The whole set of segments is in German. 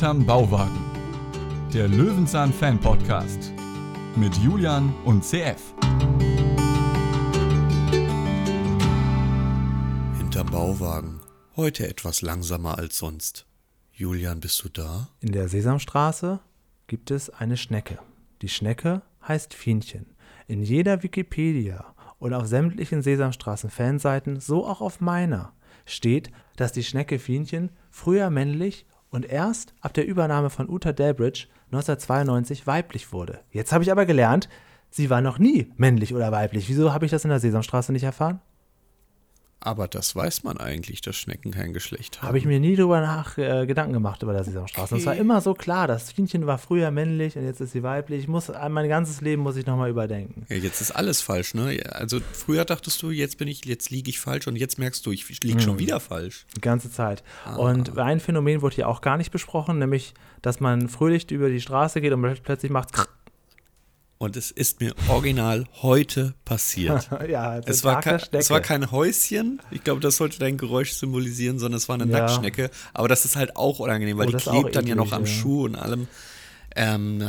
Hinterm Bauwagen. Der Löwenzahn Fan Podcast mit Julian und CF. Hinterm Bauwagen. Heute etwas langsamer als sonst. Julian, bist du da? In der Sesamstraße gibt es eine Schnecke. Die Schnecke heißt Fienchen. In jeder Wikipedia und auf sämtlichen Sesamstraßen-Fanseiten, so auch auf meiner, steht, dass die Schnecke Fienchen früher männlich und erst ab der Übernahme von Uta Delbridge 1992 weiblich wurde. Jetzt habe ich aber gelernt, sie war noch nie männlich oder weiblich. Wieso habe ich das in der Sesamstraße nicht erfahren? Aber das weiß man eigentlich, dass Schnecken kein Geschlecht haben. Habe ich mir nie drüber nach äh, Gedanken gemacht über der Sesamstraße. Okay. Es war immer so klar, das Fienchen war früher männlich und jetzt ist sie weiblich. Ich muss mein ganzes Leben muss ich nochmal überdenken. Ja, jetzt ist alles falsch, ne? Also früher dachtest du, jetzt bin ich, jetzt liege ich falsch und jetzt merkst du, ich liege hm. schon wieder falsch. Die ganze Zeit. Ah. Und ein Phänomen wurde hier auch gar nicht besprochen, nämlich, dass man fröhlich über die Straße geht und plötzlich macht und es ist mir original heute passiert. ja, es war, es war kein Häuschen. Ich glaube, das sollte dein Geräusch symbolisieren, sondern es war eine ja. Nacktschnecke. Aber das ist halt auch unangenehm, weil oh, die klebt dann ja noch am ja. Schuh und allem. Ähm,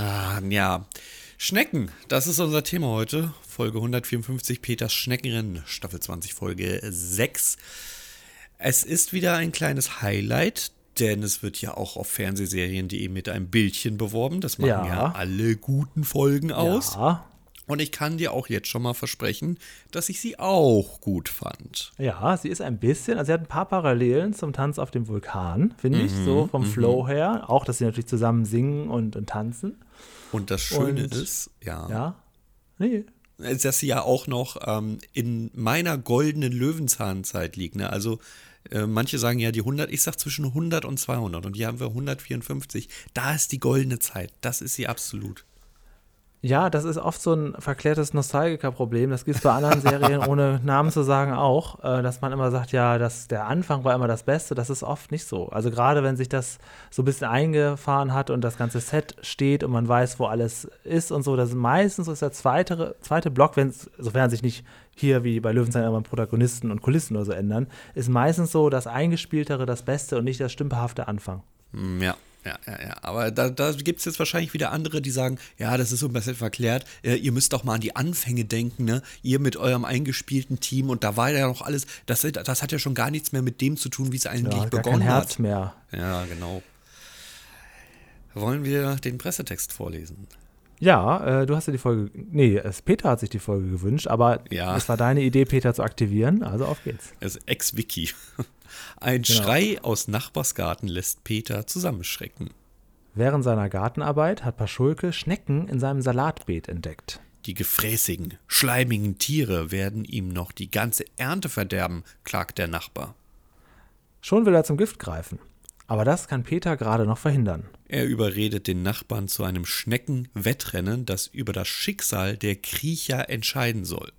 ja. Schnecken, das ist unser Thema heute. Folge 154, Peters Schneckenrennen, Staffel 20, Folge 6. Es ist wieder ein kleines Highlight, denn es wird ja auch auf Fernsehserien.de mit einem Bildchen beworben. Das machen ja, ja alle guten Folgen aus. Ja. Und ich kann dir auch jetzt schon mal versprechen, dass ich sie auch gut fand. Ja, sie ist ein bisschen, also sie hat ein paar Parallelen zum Tanz auf dem Vulkan, finde mhm, ich, so vom mhm. Flow her. Auch, dass sie natürlich zusammen singen und, und tanzen. Und das Schöne und, ist, ja. Ja. Nee. Dass sie ja auch noch ähm, in meiner goldenen Löwenzahnzeit liegt. Ne? Also äh, manche sagen ja die 100, ich sag zwischen 100 und 200 und hier haben wir 154. Da ist die goldene Zeit, das ist sie absolut. Ja, das ist oft so ein verklärtes Nostalgiker-Problem. Das gibt es bei anderen Serien, ohne Namen zu sagen, auch, äh, dass man immer sagt, ja, dass der Anfang war immer das Beste. Das ist oft nicht so. Also gerade wenn sich das so ein bisschen eingefahren hat und das ganze Set steht und man weiß, wo alles ist und so, das ist meistens ist der zweite, zweite Block, wenn sofern sich nicht hier wie bei Löwenzahn immer Protagonisten und Kulissen oder so ändern, ist meistens so das Eingespieltere das Beste und nicht das stümperhafte Anfang. Mm, ja, ja, ja, ja. Aber da, da gibt es jetzt wahrscheinlich wieder andere, die sagen, ja, das ist so ein bisschen verklärt. Äh, ihr müsst doch mal an die Anfänge denken, ne? Ihr mit eurem eingespielten Team und da war ja noch alles, das, das hat ja schon gar nichts mehr mit dem zu tun, wie es eigentlich ja, begonnen kein Herz hat. mehr. Ja, genau. Wollen wir den Pressetext vorlesen? Ja, äh, du hast ja die Folge. Nee, es, Peter hat sich die Folge gewünscht, aber ja. es war deine Idee, Peter zu aktivieren. Also auf geht's. Es ist Ex-Wiki. Ein genau. Schrei aus Nachbarsgarten lässt Peter zusammenschrecken. Während seiner Gartenarbeit hat Paschulke Schnecken in seinem Salatbeet entdeckt. Die gefräßigen, schleimigen Tiere werden ihm noch die ganze Ernte verderben, klagt der Nachbar. Schon will er zum Gift greifen. Aber das kann Peter gerade noch verhindern. Er überredet den Nachbarn zu einem Schneckenwettrennen, das über das Schicksal der Kriecher entscheiden soll.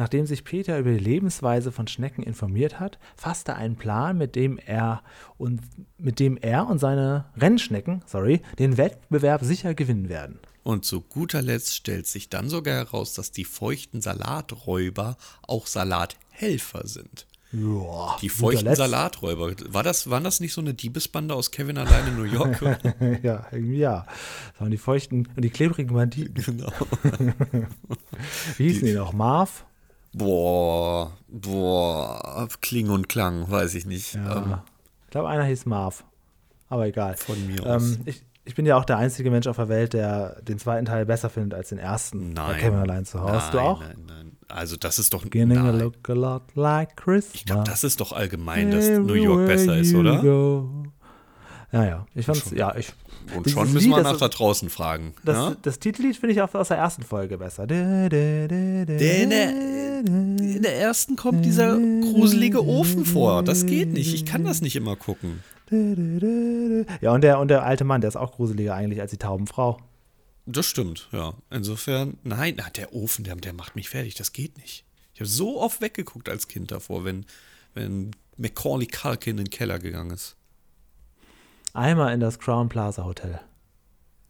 Nachdem sich Peter über die Lebensweise von Schnecken informiert hat, fasst er einen Plan, mit dem er und mit dem er und seine Rennschnecken, sorry, den Wettbewerb sicher gewinnen werden. Und zu guter Letzt stellt sich dann sogar heraus, dass die feuchten Salaträuber auch Salathelfer sind. Ja, die feuchten Salaträuber. War das, waren das nicht so eine Diebesbande aus Kevin allein in New York? ja, irgendwie ja. Das waren die feuchten und die klebrigen Banditen. Genau. Wie hießen die, die noch? Marv? Boah, boah, Kling und Klang, weiß ich nicht. Ja. Ähm, ich glaube, einer hieß Marv. Aber egal. Von mir ähm, aus. Ich, ich bin ja auch der einzige Mensch auf der Welt, der den zweiten Teil besser findet als den ersten. Nein. Bei Kevin allein zu Hause. Hast du auch? Nein, nein. Also das ist doch. Beginning nein. look a lot like Christmas. Ich glaube, das ist doch allgemein, dass New York besser ist, oder? Go. Ja, ja. Ich fand's, ja, ich. Und schon müssen Lied, wir nach da draußen fragen. Das, ja? das Titellied finde ich auch aus der ersten Folge besser. Der, der, in der ersten kommt dieser gruselige Ofen vor. Das geht nicht. Ich kann das nicht immer gucken. Ja, und der, und der alte Mann, der ist auch gruseliger eigentlich als die Taubenfrau. Das stimmt, ja. Insofern, nein, der Ofen, der, der macht mich fertig. Das geht nicht. Ich habe so oft weggeguckt als Kind davor, wenn, wenn Macaulay Culkin in den Keller gegangen ist. Einmal in das Crown Plaza Hotel.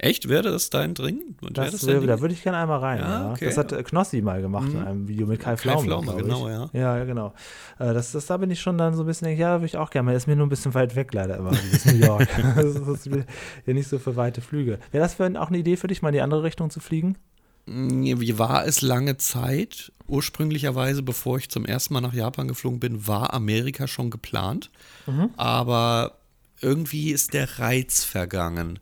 Echt? Wäre das dein Drink? Das das wär, da würde ich gerne einmal rein. Ja, ja. Okay. Das hat Knossi mal gemacht mhm. in einem Video mit Kai Pflaume. Kai Pflaume, genau, ja. Ja, genau. Äh, das, das, da bin ich schon dann so ein bisschen, ja, da würde ich auch gerne mal. Ist mir nur ein bisschen weit weg leider immer, bis New York. das ist ja nicht so für weite Flüge. Wäre das für, auch eine Idee für dich, mal in die andere Richtung zu fliegen? Wie war es lange Zeit? Ursprünglicherweise, bevor ich zum ersten Mal nach Japan geflogen bin, war Amerika schon geplant. Mhm. Aber irgendwie ist der Reiz vergangen.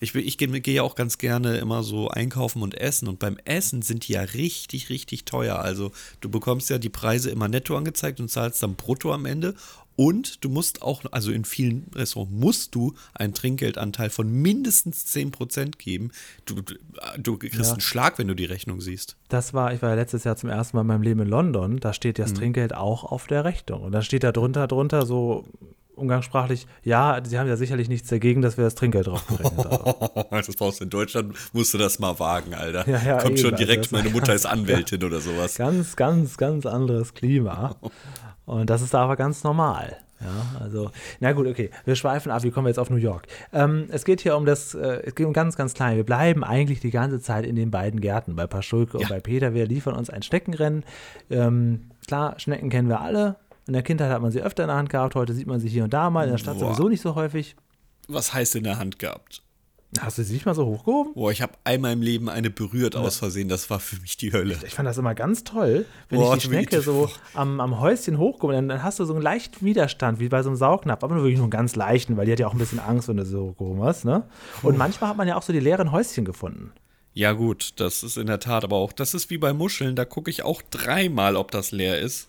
Ich, ich gehe geh ja auch ganz gerne immer so einkaufen und essen. Und beim Essen sind die ja richtig, richtig teuer. Also du bekommst ja die Preise immer netto angezeigt und zahlst dann brutto am Ende. Und du musst auch, also in vielen Restaurants musst du einen Trinkgeldanteil von mindestens 10% geben. Du, du kriegst ja. einen Schlag, wenn du die Rechnung siehst. Das war, ich war ja letztes Jahr zum ersten Mal in meinem Leben in London, da steht das mhm. Trinkgeld auch auf der Rechnung. Und da steht da drunter, drunter so umgangssprachlich, ja, sie haben ja sicherlich nichts dagegen, dass wir das Trinkgeld drauf berechnet haben. das brauchst du in Deutschland, musst du das mal wagen, Alter. Ja, ja, Kommt eben, schon direkt, also meine Mutter ist Anwältin ja, oder sowas. Ganz, ganz, ganz anderes Klima. Und das ist da aber ganz normal. Ja, also, na gut, okay. Wir schweifen ab, wie kommen wir jetzt auf New York? Ähm, es geht hier um das, äh, es geht um ganz, ganz klein. Wir bleiben eigentlich die ganze Zeit in den beiden Gärten, bei Paschulke ja. und bei Peter. Wir liefern uns ein Schneckenrennen. Ähm, klar, Schnecken kennen wir alle. In der Kindheit hat man sie öfter in der Hand gehabt, heute sieht man sie hier und da mal, in der Stadt Boah. sowieso nicht so häufig. Was heißt in der Hand gehabt? Hast du sie nicht mal so hochgehoben? Boah, ich habe einmal im Leben eine berührt aus Versehen. Das war für mich die Hölle. Ich fand das immer ganz toll, wenn Boah, ich die Schnecke so am, am Häuschen hochgehoben dann, dann hast du so einen leichten Widerstand, wie bei so einem Saugnapf. Aber nur wirklich nur einen ganz leichten, weil die hat ja auch ein bisschen Angst, wenn du so hochgehoben hast. Ne? Und manchmal hat man ja auch so die leeren Häuschen gefunden. Ja, gut, das ist in der Tat aber auch. Das ist wie bei Muscheln. Da gucke ich auch dreimal, ob das leer ist.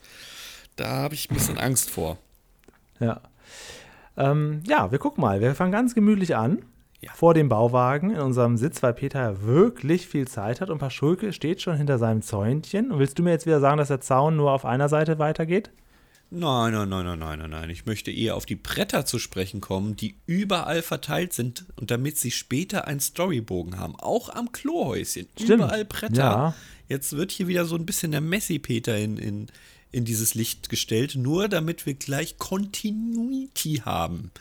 Da habe ich ein bisschen Angst vor. Ja. Ähm, ja, wir gucken mal. Wir fangen ganz gemütlich an ja. vor dem Bauwagen in unserem Sitz, weil Peter wirklich viel Zeit hat und Paschulke steht schon hinter seinem Zäunchen. Und willst du mir jetzt wieder sagen, dass der Zaun nur auf einer Seite weitergeht? Nein, nein, nein, nein, nein, nein. Ich möchte eher auf die Bretter zu sprechen kommen, die überall verteilt sind und damit sie später einen Storybogen haben. Auch am Klohäuschen. Stimmt. Überall Bretter. Ja. Jetzt wird hier wieder so ein bisschen der Messi-Peter in, in, in dieses Licht gestellt, nur damit wir gleich Continuity haben.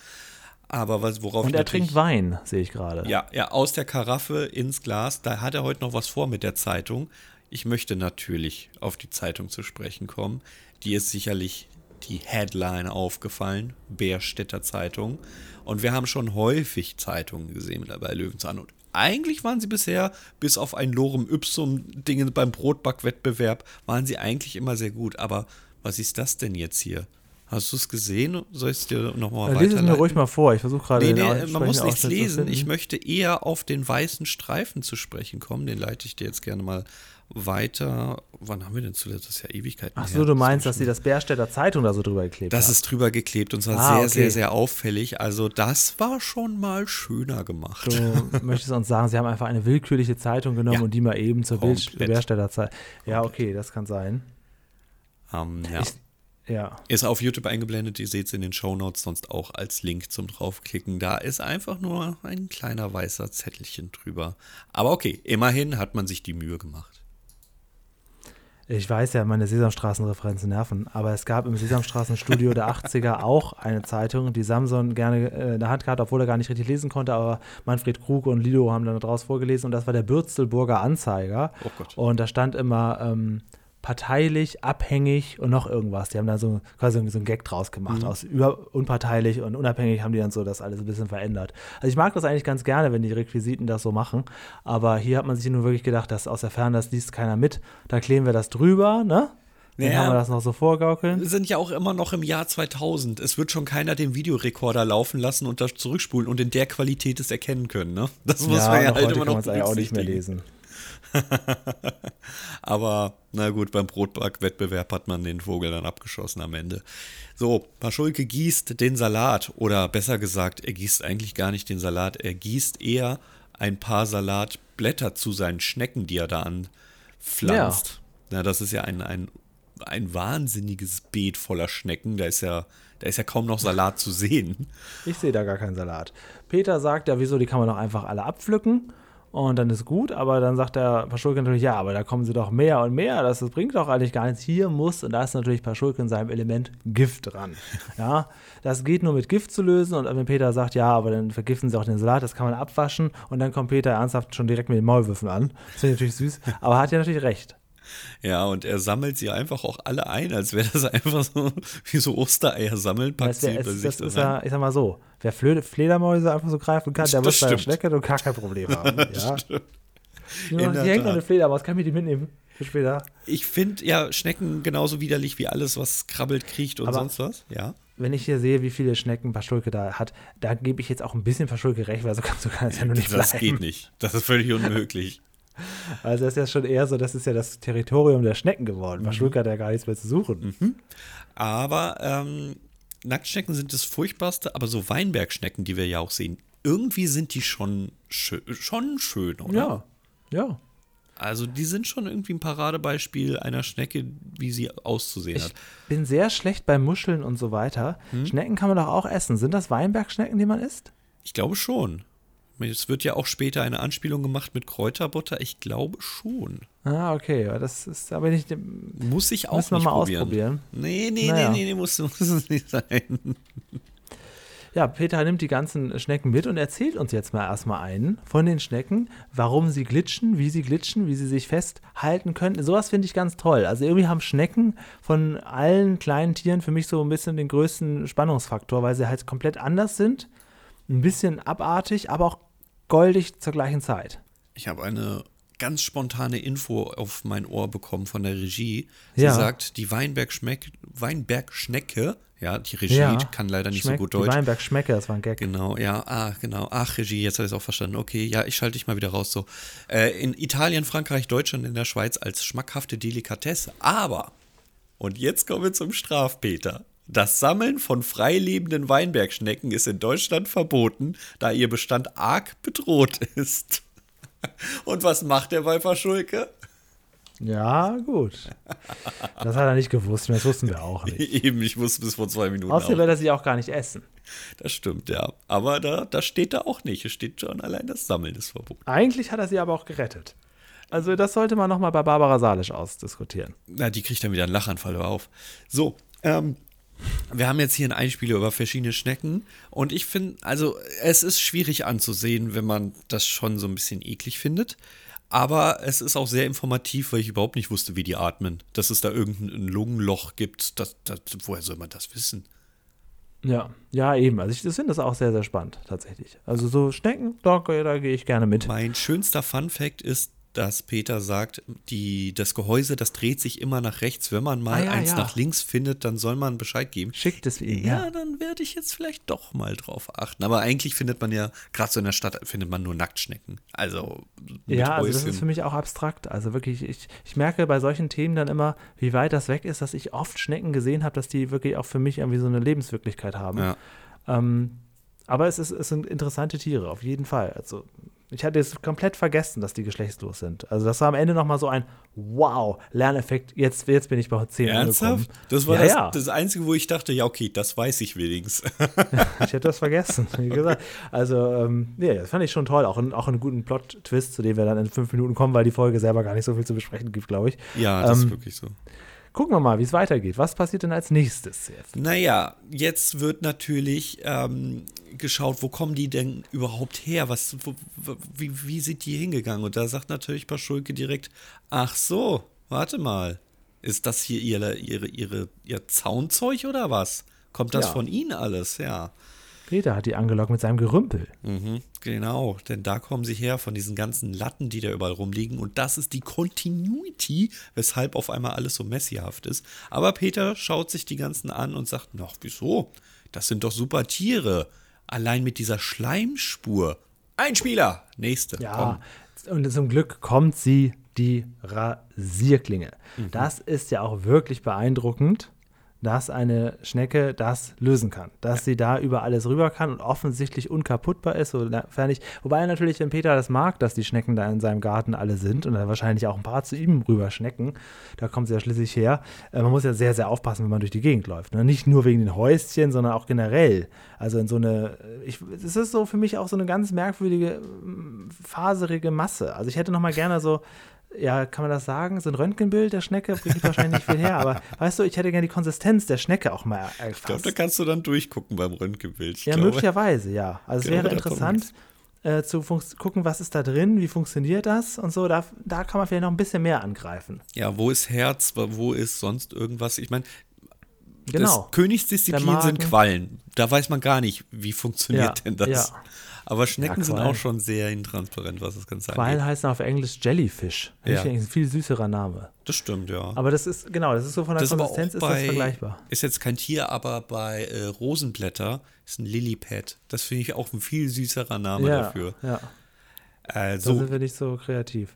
Aber was, worauf Und er trinkt Wein, sehe ich gerade. Ja, ja, aus der Karaffe ins Glas. Da hat er heute noch was vor mit der Zeitung. Ich möchte natürlich auf die Zeitung zu sprechen kommen. Die ist sicherlich die Headline aufgefallen, Bärstädter Zeitung. Und wir haben schon häufig Zeitungen gesehen bei Löwenzahn. Und eigentlich waren sie bisher, bis auf ein Lorem Ipsum-Ding beim Brotbackwettbewerb, waren sie eigentlich immer sehr gut. Aber was ist das denn jetzt hier? Hast du es gesehen? Soll ich es dir nochmal weiterleiten? Lies es mir ruhig mal vor. Ich versuche gerade. Nee, nee, man muss nichts lesen. Ich möchte eher auf den weißen Streifen zu sprechen kommen. Den leite ich dir jetzt gerne mal weiter. Wann haben wir denn zuletzt? Das ist ja Ewigkeiten Ach so, du meinst, dass sie das Bärstädter Zeitung da so drüber geklebt Das hat. ist drüber geklebt und zwar ah, sehr, okay. sehr, sehr auffällig. Also das war schon mal schöner gemacht. Du möchtest uns sagen, sie haben einfach eine willkürliche Zeitung genommen ja. und die mal eben zur Bärstädter Zeitung. Ja, okay, das kann sein. Um, ähm, ja. Ich, ja. Ist auf YouTube eingeblendet, ihr seht es in den Shownotes, sonst auch als Link zum draufklicken. Da ist einfach nur ein kleiner weißer Zettelchen drüber. Aber okay, immerhin hat man sich die Mühe gemacht. Ich weiß ja, meine Sesamstraßenreferenzen nerven, aber es gab im Sesamstraßenstudio der 80er auch eine Zeitung, die Samson gerne äh, in der Hand gehabt, obwohl er gar nicht richtig lesen konnte, aber Manfred Krug und Lido haben dann daraus vorgelesen und das war der Bürzelburger Anzeiger. Oh Gott. Und da stand immer, ähm, parteilich, abhängig und noch irgendwas. Die haben da so quasi so einen Gag draus gemacht. Mhm. Aus über, unparteilich und unabhängig haben die dann so das alles ein bisschen verändert. Also ich mag das eigentlich ganz gerne, wenn die Requisiten das so machen. Aber hier hat man sich nur wirklich gedacht, dass aus der Ferne das liest keiner mit. Da kleben wir das drüber, ne? Dann naja, haben wir das noch so vorgaukeln. Wir sind ja auch immer noch im Jahr 2000. Es wird schon keiner den Videorekorder laufen lassen und das zurückspulen und in der Qualität es erkennen können. Ne? Das muss ja, man ja halt immer noch kann auch nicht mehr lesen. Aber na gut, beim Brotbackwettbewerb hat man den Vogel dann abgeschossen am Ende. So, Paschulke gießt den Salat oder besser gesagt, er gießt eigentlich gar nicht den Salat, er gießt eher ein paar Salatblätter zu seinen Schnecken, die er da anpflanzt. Ja. Na, das ist ja ein, ein, ein wahnsinniges Beet voller Schnecken. Da ist ja da ist ja kaum noch Salat zu sehen. Ich sehe da gar keinen Salat. Peter sagt ja, wieso, die kann man doch einfach alle abpflücken. Und dann ist gut, aber dann sagt der Paschulke natürlich, ja, aber da kommen sie doch mehr und mehr, das, das bringt doch eigentlich gar nichts. Hier muss, und da ist natürlich Paschulke in seinem Element Gift dran. Ja, das geht nur mit Gift zu lösen und wenn Peter sagt, ja, aber dann vergiften sie auch den Salat, das kann man abwaschen und dann kommt Peter ernsthaft schon direkt mit den Maulwürfen an. Das finde ich natürlich süß, aber hat ja natürlich recht. Ja, und er sammelt sie einfach auch alle ein, als wäre das einfach so wie so Ostereier sammeln, packt sie über sich das ist ja, ich sag mal so, wer Flö Fledermäuse einfach so greifen kann, der wird bei der Schnecke doch gar kein Problem haben. ja. Hier hängt noch eine Fledermaus, kann ich die mitnehmen? Für später. Ich finde ja Schnecken genauso widerlich wie alles, was krabbelt, kriecht und Aber sonst was. Ja. Wenn ich hier sehe, wie viele Schnecken Paschulke da hat, da gebe ich jetzt auch ein bisschen Paschulke recht, weil so kann, so kann es ja nur nicht das bleiben. Das geht nicht. Das ist völlig unmöglich. Also das ist ja schon eher so, das ist ja das Territorium der Schnecken geworden. Mhm. Paschulke hat ja gar nichts mehr zu suchen. Mhm. Aber ähm, Nacktschnecken sind das Furchtbarste, aber so Weinbergschnecken, die wir ja auch sehen, irgendwie sind die schon, schön, schon schön, oder? Ja, ja. Also die sind schon irgendwie ein Paradebeispiel einer Schnecke, wie sie auszusehen ich hat. Ich bin sehr schlecht bei Muscheln und so weiter. Hm? Schnecken kann man doch auch essen. Sind das Weinbergschnecken, die man isst? Ich glaube schon. Es wird ja auch später eine Anspielung gemacht mit Kräuterbutter. Ich glaube schon. Ah, okay. Das ist aber nicht. Muss ich auch nicht mal probieren. ausprobieren. Nee, nee, naja. nee, nee, nee, muss, muss es nicht sein. Ja, Peter nimmt die ganzen Schnecken mit und erzählt uns jetzt mal erstmal einen von den Schnecken, warum sie glitschen, wie sie glitschen, wie sie sich festhalten können. Sowas finde ich ganz toll. Also irgendwie haben Schnecken von allen kleinen Tieren für mich so ein bisschen den größten Spannungsfaktor, weil sie halt komplett anders sind ein bisschen abartig, aber auch goldig zur gleichen Zeit. Ich habe eine ganz spontane Info auf mein Ohr bekommen von der Regie. Sie ja. sagt, die Weinbergschnecke, ja, die Regie ja, kann leider nicht Schmeck, so gut Deutsch. Die Weinbergschmecke, das war ein Gag. Genau, ja, ah, genau. Ach, Regie, jetzt habe ich es auch verstanden. Okay, ja, ich schalte dich mal wieder raus. So, äh, in Italien, Frankreich, Deutschland, in der Schweiz als schmackhafte Delikatesse. Aber, und jetzt kommen wir zum Strafpeter. Das Sammeln von freilebenden Weinbergschnecken ist in Deutschland verboten, da ihr Bestand arg bedroht ist. Und was macht der bei Schulke? Ja, gut. Das hat er nicht gewusst, das wussten wir auch nicht. Eben, ich wusste bis vor zwei Minuten. Außerdem wird er sie auch gar nicht essen. Das stimmt, ja. Aber da, da steht da auch nicht. Es steht schon allein das Sammeln ist verboten. Eigentlich hat er sie aber auch gerettet. Also, das sollte man nochmal bei Barbara Salisch ausdiskutieren. Na, die kriegt dann wieder einen Lachanfall auf. So, ähm, wir haben jetzt hier einen Einspieler über verschiedene Schnecken und ich finde, also es ist schwierig anzusehen, wenn man das schon so ein bisschen eklig findet. Aber es ist auch sehr informativ, weil ich überhaupt nicht wusste, wie die atmen. Dass es da irgendein Lungenloch gibt, das, das, woher soll man das wissen? Ja, ja, eben. Also ich finde das auch sehr, sehr spannend, tatsächlich. Also so Schnecken, da, da gehe ich gerne mit. Mein schönster Fun Fact ist, dass Peter sagt, die, das Gehäuse, das dreht sich immer nach rechts. Wenn man mal ah, ja, eins ja. nach links findet, dann soll man Bescheid geben. Schickt es ihm. Ja, ja, dann werde ich jetzt vielleicht doch mal drauf achten. Aber eigentlich findet man ja, gerade so in der Stadt, findet man nur Nacktschnecken. Also. Ja, also das ist für mich auch abstrakt. Also wirklich, ich, ich merke bei solchen Themen dann immer, wie weit das weg ist, dass ich oft Schnecken gesehen habe, dass die wirklich auch für mich irgendwie so eine Lebenswirklichkeit haben. Ja. Ähm, aber es, ist, es sind interessante Tiere, auf jeden Fall. Also ich hatte es komplett vergessen, dass die geschlechtslos sind. Also das war am Ende nochmal so ein Wow, Lerneffekt. Jetzt, jetzt bin ich bei 10 Ernsthaft? Das war ja, das, ja. das, Einzige, wo ich dachte, ja, okay, das weiß ich wenigstens. ich hätte das vergessen, wie gesagt. Also, ähm, ja, das fand ich schon toll. Auch, in, auch einen guten Plot-Twist, zu dem wir dann in fünf Minuten kommen, weil die Folge selber gar nicht so viel zu besprechen gibt, glaube ich. Ja, das ähm, ist wirklich so. Gucken wir mal, wie es weitergeht. Was passiert denn als nächstes jetzt? Naja, jetzt wird natürlich ähm, geschaut, wo kommen die denn überhaupt her? Was, wo, wie, wie sind die hingegangen? Und da sagt natürlich Paschulke direkt, ach so, warte mal. Ist das hier ihre, ihre, ihre, ihr Zaunzeug oder was? Kommt das ja. von Ihnen alles? Ja. Peter hat die angelockt mit seinem Gerümpel. Mhm, genau, denn da kommen sie her von diesen ganzen Latten, die da überall rumliegen. Und das ist die Continuity, weshalb auf einmal alles so messihaft ist. Aber Peter schaut sich die ganzen an und sagt: Noch, wieso? Das sind doch super Tiere. Allein mit dieser Schleimspur. Ein Spieler! Nächste. Ja, komm. und zum Glück kommt sie, die Rasierklinge. Mhm. Das ist ja auch wirklich beeindruckend dass eine Schnecke das lösen kann. Dass ja. sie da über alles rüber kann und offensichtlich unkaputtbar ist. Sofern ich, wobei natürlich, wenn Peter das mag, dass die Schnecken da in seinem Garten alle sind und da wahrscheinlich auch ein paar zu ihm rüber schnecken, da kommt sie ja schließlich her. Äh, man muss ja sehr, sehr aufpassen, wenn man durch die Gegend läuft. Ne? Nicht nur wegen den Häuschen, sondern auch generell. Also in so eine, ich, es ist so für mich auch so eine ganz merkwürdige, faserige Masse. Also ich hätte noch mal gerne so ja, kann man das sagen? So ein Röntgenbild der Schnecke bringt wahrscheinlich nicht viel her, aber weißt du, ich hätte gerne die Konsistenz der Schnecke auch mal erfasst. Ich glaube, da kannst du dann durchgucken beim Röntgenbild. Ich ja, glaube, möglicherweise, ja. Also es wäre interessant äh, zu gucken, was ist da drin, wie funktioniert das und so. Da, da kann man vielleicht noch ein bisschen mehr angreifen. Ja, wo ist Herz, wo ist sonst irgendwas? Ich meine, Genau. Das Königsdisziplin sind Quallen. Da weiß man gar nicht, wie funktioniert ja, denn das. Ja. Aber Schnecken ja, sind auch schon sehr intransparent, was das Ganze angeht. Quallen heißen auf Englisch Jellyfish. Ja. Ein viel süßerer Name. Das stimmt, ja. Aber das ist, genau, das ist so von der das Konsistenz ist, bei, das vergleichbar. Ist jetzt kein Tier, aber bei äh, Rosenblätter ist ein Lilypad. Das finde ich auch ein viel süßerer Name ja, dafür. Ja. Also, da sind wir nicht so kreativ.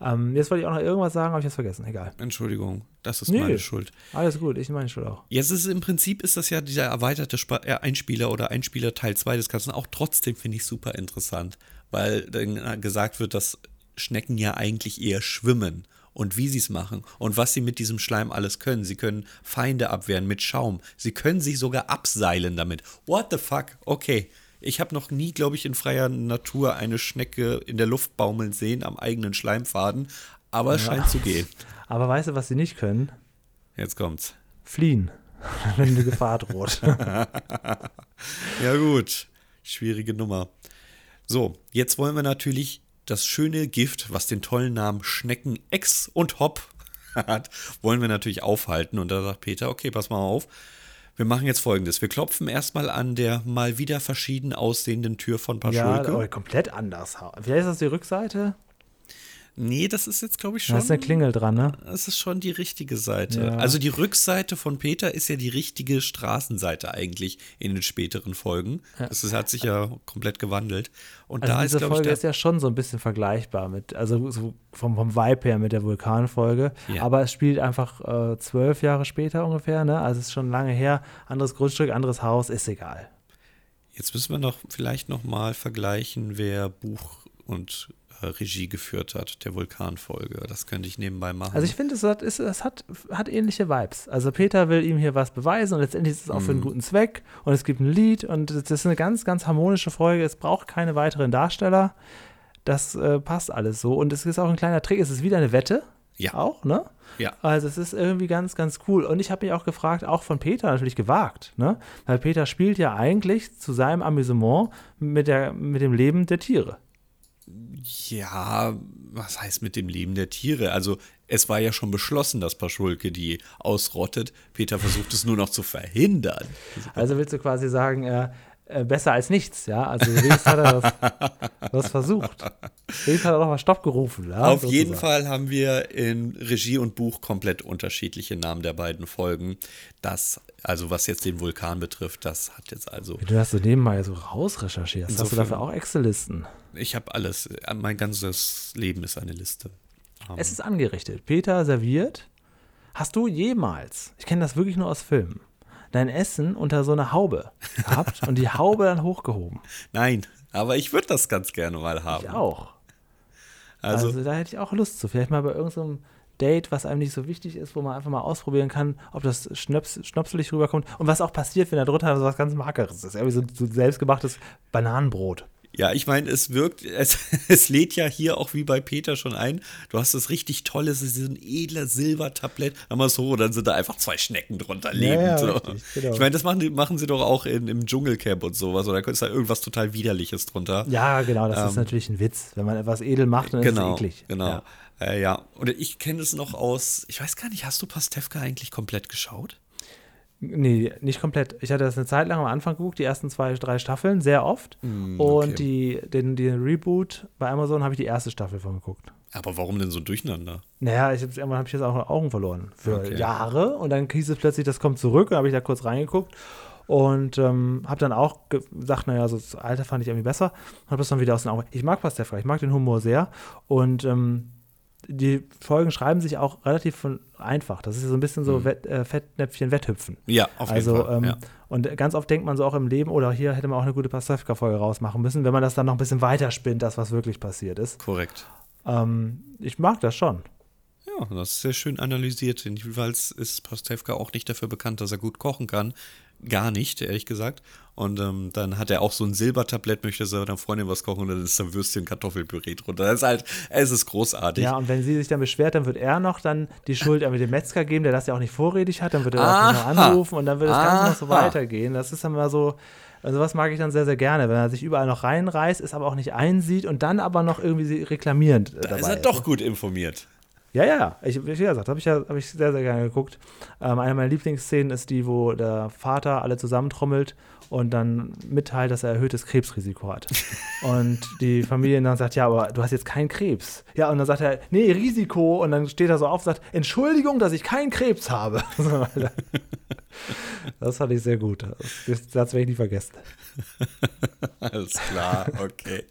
Ähm, jetzt wollte ich auch noch irgendwas sagen, habe ich jetzt vergessen. Egal. Entschuldigung, das ist nee, meine Schuld. Alles gut, ich meine Schuld auch. Jetzt ist es im Prinzip ist das ja dieser erweiterte Sp äh, Einspieler oder Einspieler Teil 2 des Ganzen auch trotzdem finde ich super interessant, weil dann gesagt wird, dass Schnecken ja eigentlich eher schwimmen und wie sie es machen und was sie mit diesem Schleim alles können. Sie können Feinde abwehren mit Schaum. Sie können sich sogar abseilen damit. What the fuck? Okay. Ich habe noch nie, glaube ich, in freier Natur eine Schnecke in der Luft baumeln sehen am eigenen Schleimfaden, aber es ja. scheint zu gehen. Aber weißt du, was sie nicht können? Jetzt kommt's. Fliehen, wenn eine Gefahr droht. ja gut, schwierige Nummer. So, jetzt wollen wir natürlich das schöne Gift, was den tollen Namen Schnecken Ex und Hop hat, wollen wir natürlich aufhalten. Und da sagt Peter, okay, pass mal auf, wir machen jetzt folgendes. Wir klopfen erstmal an der mal wieder verschieden aussehenden Tür von Paschulke. Ja, komplett anders. Vielleicht ist das die Rückseite? Nee, das ist jetzt, glaube ich, schon. Da ist eine Klingel dran, ne? Das ist schon die richtige Seite. Ja. Also die Rückseite von Peter ist ja die richtige Straßenseite eigentlich in den späteren Folgen. Ja. Das hat sich ja komplett gewandelt. Und also da diese ist, Folge ich, ist ja schon so ein bisschen vergleichbar mit, also so vom, vom Vibe her mit der Vulkanfolge. Ja. Aber es spielt einfach äh, zwölf Jahre später ungefähr, ne? Also es ist schon lange her. Anderes Grundstück, anderes Haus, ist egal. Jetzt müssen wir noch vielleicht noch mal vergleichen, wer Buch und Regie geführt hat, der Vulkanfolge. Das könnte ich nebenbei machen. Also ich finde, es, hat, es, hat, hat ähnliche Vibes. Also Peter will ihm hier was beweisen und letztendlich ist es auch mm. für einen mhm. guten Zweck und es gibt ein Lied und das ist eine ganz, ganz harmonische Folge. Es braucht keine weiteren Darsteller. Das äh, passt alles so. Und es ist auch ein kleiner Trick. Es ist wieder eine Wette. Ja. Auch, ne? Ja. Also es ist irgendwie ganz, ganz cool. Und ich habe mich auch gefragt, auch von Peter natürlich gewagt, ne? Weil Peter spielt ja eigentlich zu seinem Amüsement mit, der, mit dem Leben der Tiere. Ja, was heißt mit dem Leben der Tiere? Also es war ja schon beschlossen, dass Paschulke die ausrottet. Peter versucht es nur noch zu verhindern. Also willst du quasi sagen, äh, äh, besser als nichts, ja? Also wenigstens hat er das, das versucht. Wenigstens hat er doch mal Stopp gerufen. Ja, Auf sozusagen. jeden Fall haben wir in Regie und Buch komplett unterschiedliche Namen der beiden Folgen. Das, also was jetzt den Vulkan betrifft, das hat jetzt also. Du hast du nebenbei so rausrecherchiert. Hast du dafür auch Excel-Listen? Ich habe alles. Mein ganzes Leben ist eine Liste. Es ist angerichtet. Peter serviert. Hast du jemals, ich kenne das wirklich nur aus Filmen, dein Essen unter so einer Haube gehabt und die Haube dann hochgehoben? Nein, aber ich würde das ganz gerne mal haben. Ich auch. Also, also da hätte ich auch Lust zu. Vielleicht mal bei irgendeinem so Date, was einem nicht so wichtig ist, wo man einfach mal ausprobieren kann, ob das Schnöps, schnopselig rüberkommt und was auch passiert, wenn da drunter so was ganz. Das ist irgendwie so, so selbstgemachtes Bananenbrot. Ja, ich meine, es wirkt, es, es lädt ja hier auch wie bei Peter schon ein. Du hast das richtig toll, es ist ein edler Silbertablett. Aber so, dann sind da einfach zwei Schnecken drunter lebend. Ja, ja, so. richtig, genau. Ich meine, das machen, machen sie doch auch in, im Dschungelcamp und sowas. Oder da ist da irgendwas total Widerliches drunter. Ja, genau, das ähm, ist natürlich ein Witz. Wenn man etwas edel macht, dann genau, ist es eklig. Genau. Ja. Äh, ja, und ich kenne es noch aus, ich weiß gar nicht, hast du Pastewka eigentlich komplett geschaut? Nee, nicht komplett. Ich hatte das eine Zeit lang am Anfang geguckt, die ersten zwei, drei Staffeln, sehr oft. Mm, okay. Und die, den, den Reboot bei Amazon habe ich die erste Staffel von geguckt. Aber warum denn so durcheinander? Naja, ich irgendwann habe ich jetzt auch Augen verloren. Für okay. Jahre. Und dann hieß es plötzlich, das kommt zurück. Und habe ich da kurz reingeguckt. Und ähm, habe dann auch gesagt, naja, so das Alter fand ich irgendwie besser. Und habe das dann wieder aus den Augen. Ich mag Pastewka, ich mag den Humor sehr. Und ähm, die Folgen schreiben sich auch relativ von einfach. Das ist so ein bisschen so mhm. Wett, äh, Fettnäpfchen Wetthüpfen. Ja, auf also, jeden Fall. Ähm, ja. Und ganz oft denkt man so auch im Leben, oder hier hätte man auch eine gute Pastewka-Folge rausmachen müssen, wenn man das dann noch ein bisschen weiterspinnt, das, was wirklich passiert ist. Korrekt. Ähm, ich mag das schon. Ja, das ist sehr schön analysiert. Jedenfalls ist Pastewka auch nicht dafür bekannt, dass er gut kochen kann. Gar nicht, ehrlich gesagt. Und ähm, dann hat er auch so ein Silbertablett, möchte seiner Freundin was kochen und dann ist da Würstchen Kartoffelpüree drunter. Das ist halt, es ist großartig. Ja, und wenn sie sich dann beschwert, dann wird er noch dann die Schuld mit dem Metzger geben, der das ja auch nicht vorrätig hat, dann wird er Aha. noch anrufen und dann wird das Aha. Ganze noch so weitergehen. Das ist dann mal so, also was mag ich dann sehr, sehr gerne, wenn er sich überall noch reinreißt, es aber auch nicht einsieht und dann aber noch irgendwie reklamierend da dabei ist. er doch gut informiert. Ja, ja, ich, wie gesagt, habe ich ja hab ich sehr, sehr gerne geguckt. Ähm, eine meiner Lieblingsszenen ist die, wo der Vater alle zusammentrommelt und dann mitteilt, dass er erhöhtes Krebsrisiko hat. und die Familie dann sagt, ja, aber du hast jetzt keinen Krebs. Ja, und dann sagt er, nee, Risiko. Und dann steht er so auf und sagt, Entschuldigung, dass ich keinen Krebs habe. das fand ich sehr gut. Das, das werde ich nie vergessen. Alles klar, okay.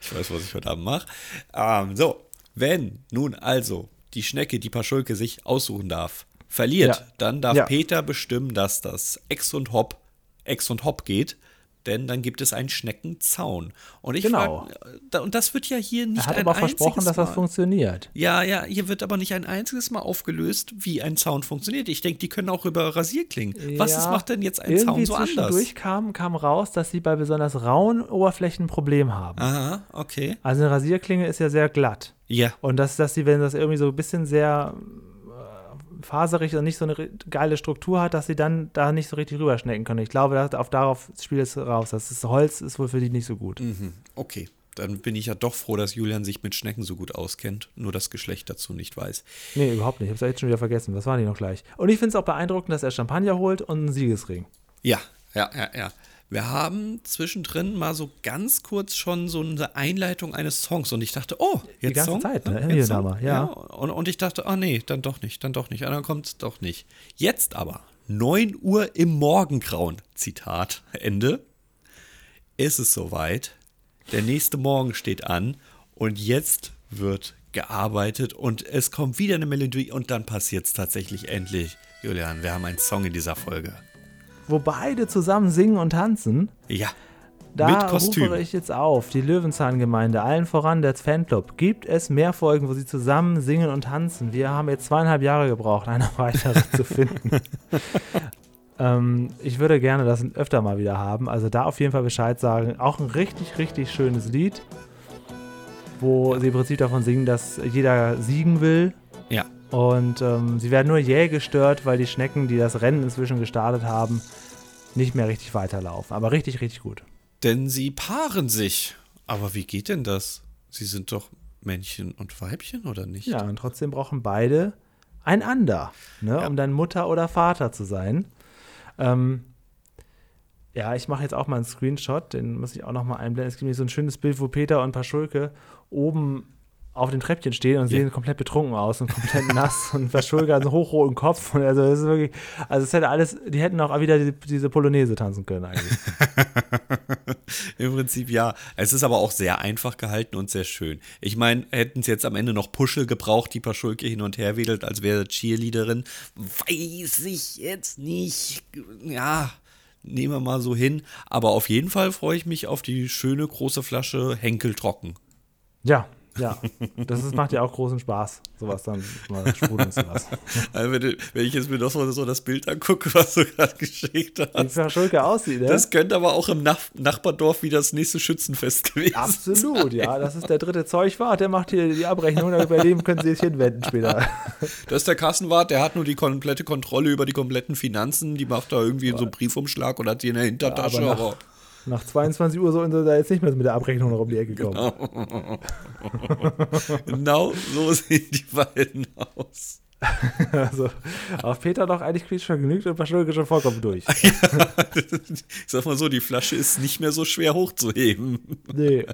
Ich weiß, was ich heute Abend mache. Ähm, so, wenn nun also die Schnecke, die Paschulke sich aussuchen darf, verliert, ja. dann darf ja. Peter bestimmen, dass das Ex und Hop Ex und Hop geht, denn dann gibt es einen Schneckenzaun. Und ich genau. Frag, und das wird ja hier nicht er hat ein aber versprochen, dass das funktioniert. Ja, ja, hier wird aber nicht ein einziges Mal aufgelöst, wie ein Zaun funktioniert. Ich denke, die können auch über Rasierklingen. Ja, Was ist, macht denn jetzt ein Zaun so anders? Zwischendurch kam, kam raus, dass sie bei besonders rauen Oberflächen ein Problem haben. Aha, okay. Also eine Rasierklinge ist ja sehr glatt. Ja. Und dass, dass sie, wenn das irgendwie so ein bisschen sehr faserig und nicht so eine geile Struktur hat, dass sie dann da nicht so richtig rüberschnecken können. Ich glaube, dass auf darauf spielt es raus. Das ist, Holz ist wohl für die nicht so gut. Mhm. Okay. Dann bin ich ja doch froh, dass Julian sich mit Schnecken so gut auskennt, nur das Geschlecht dazu nicht weiß. Nee, überhaupt nicht. Ich habe es jetzt schon wieder vergessen. Was war die noch gleich? Und ich finde es auch beeindruckend, dass er Champagner holt und einen Siegesring. Ja, ja, ja, ja. Wir haben zwischendrin mal so ganz kurz schon so eine Einleitung eines Songs und ich dachte, oh, jetzt Die ganze Song? Zeit, ne? Jetzt Song? ja. ja. Und, und ich dachte, ah nee, dann doch nicht, dann doch nicht, dann kommt es doch nicht. Jetzt aber, 9 Uhr im Morgengrauen, Zitat, Ende, ist es soweit. Der nächste Morgen steht an und jetzt wird gearbeitet und es kommt wieder eine Melodie und dann passiert es tatsächlich endlich. Julian, wir haben einen Song in dieser Folge wo beide zusammen singen und tanzen. Ja. Da rufe ich jetzt auf, die Löwenzahngemeinde, allen voran der Fanclub. Gibt es mehr Folgen, wo sie zusammen singen und tanzen? Wir haben jetzt zweieinhalb Jahre gebraucht, eine weitere zu finden. ähm, ich würde gerne das öfter mal wieder haben. Also da auf jeden Fall Bescheid sagen. Auch ein richtig, richtig schönes Lied, wo sie im Prinzip davon singen, dass jeder siegen will. Und ähm, sie werden nur jäh gestört, weil die Schnecken, die das Rennen inzwischen gestartet haben, nicht mehr richtig weiterlaufen. Aber richtig, richtig gut. Denn sie paaren sich. Aber wie geht denn das? Sie sind doch Männchen und Weibchen, oder nicht? Ja, und trotzdem brauchen beide einander, ne, ja. um dann Mutter oder Vater zu sein. Ähm, ja, ich mache jetzt auch mal einen Screenshot, den muss ich auch noch mal einblenden. Es gibt mir so ein schönes Bild, wo Peter und Paschulke oben auf dem Treppchen stehen und ja. sehen komplett betrunken aus und komplett nass und verschulgert einen hochroten Kopf. Und also das ist wirklich, also es hätte alles, die hätten auch wieder die, diese Polonaise tanzen können eigentlich. Im Prinzip ja. Es ist aber auch sehr einfach gehalten und sehr schön. Ich meine, hätten sie jetzt am Ende noch Puschel gebraucht, die Paschulke hin und her wedelt, als wäre Cheerleaderin, weiß ich jetzt nicht. Ja, nehmen wir mal so hin. Aber auf jeden Fall freue ich mich auf die schöne große Flasche Henkel trocken. Ja, ja, das ist, macht ja auch großen Spaß, sowas dann mal sprudeln zu lassen. Also wenn, wenn, ich jetzt mir noch so, so das Bild angucke, was du gerade geschickt hast. Wie Schulke aussieht, ne? Das könnte aber auch im Nach Nachbardorf wie das nächste Schützenfest gewesen Absolut, sein. ja. Das ist der dritte Zeugwart, der macht hier die Abrechnung, bei dem können sie sich hinwenden später. Das ist der Kassenwart, der hat nur die komplette Kontrolle über die kompletten Finanzen, die macht da irgendwie in so einen Briefumschlag und hat die in der Hintertasche, ja, aber, aber nach 22 Uhr sollen sie da jetzt nicht mehr mit der Abrechnung noch um die Ecke kommen. Genau, genau so sehen die beiden aus. also, auf Peter doch eigentlich quietsch vergnügt und Paschulke schon vollkommen durch. ja, ich sag mal so, die Flasche ist nicht mehr so schwer hochzuheben. Nee.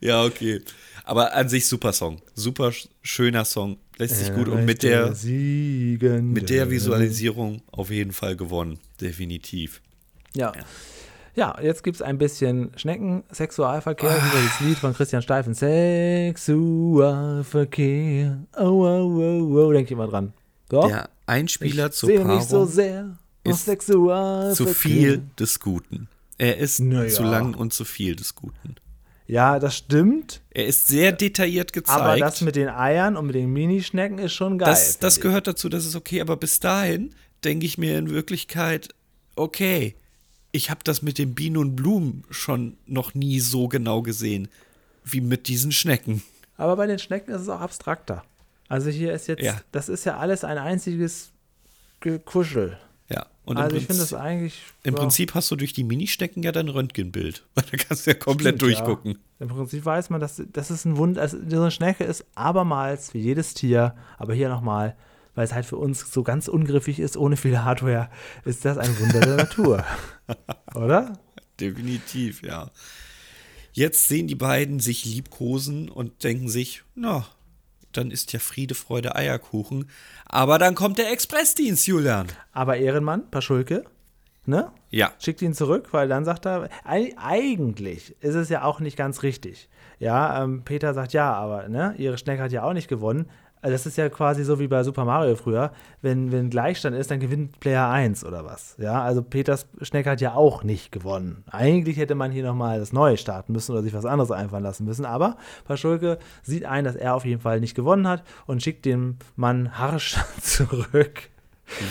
ja, okay. Aber an sich super Song. Super schöner Song. Lässt sich gut. Und mit der, mit der Visualisierung auf jeden Fall gewonnen. Definitiv. ja. ja. Ja, jetzt gibt es ein bisschen Schnecken-Sexualverkehr ah. über das Lied von Christian Steifen. Sexualverkehr. Oh, oh, oh, oh. Denkt immer dran. Doch? Der Einspieler ich zur Paarung nicht so sehr ist zu viel des Guten. Er ist naja. zu lang und zu viel des Guten. Ja, das stimmt. Er ist sehr detailliert gezeigt. Aber das mit den Eiern und mit den Minischnecken ist schon geil. Das, das gehört dazu, das ist okay. Aber bis dahin denke ich mir in Wirklichkeit, okay, ich habe das mit den Bienen und Blumen schon noch nie so genau gesehen wie mit diesen Schnecken. Aber bei den Schnecken ist es auch abstrakter. Also hier ist jetzt, ja. das ist ja alles ein einziges Kuschel. Ja. Und also ich finde das eigentlich. Im ja. Prinzip hast du durch die Mini-Stecken ja dein Röntgenbild. da kannst du ja komplett Stimmt, durchgucken. Ja. Im Prinzip weiß man, dass das ist ein Wund. Also diese Schnecke ist abermals wie jedes Tier, aber hier nochmal, weil es halt für uns so ganz ungriffig ist, ohne viel Hardware, ist das ein Wunder der Natur. Oder? Definitiv, ja. Jetzt sehen die beiden sich liebkosen und denken sich, na, dann ist ja Friede, Freude, Eierkuchen. Aber dann kommt der Expressdienst, Julian. Aber Ehrenmann, Paschulke, ne? Ja. Schickt ihn zurück, weil dann sagt er, eigentlich ist es ja auch nicht ganz richtig. Ja, ähm, Peter sagt ja, aber ne, ihre Schnecke hat ja auch nicht gewonnen. Also das ist ja quasi so wie bei Super Mario früher. Wenn, wenn Gleichstand ist, dann gewinnt Player 1 oder was. Ja, also Peters Schneck hat ja auch nicht gewonnen. Eigentlich hätte man hier nochmal das Neue starten müssen oder sich was anderes einfallen lassen müssen. Aber Paschulke sieht ein, dass er auf jeden Fall nicht gewonnen hat und schickt den Mann harsch zurück.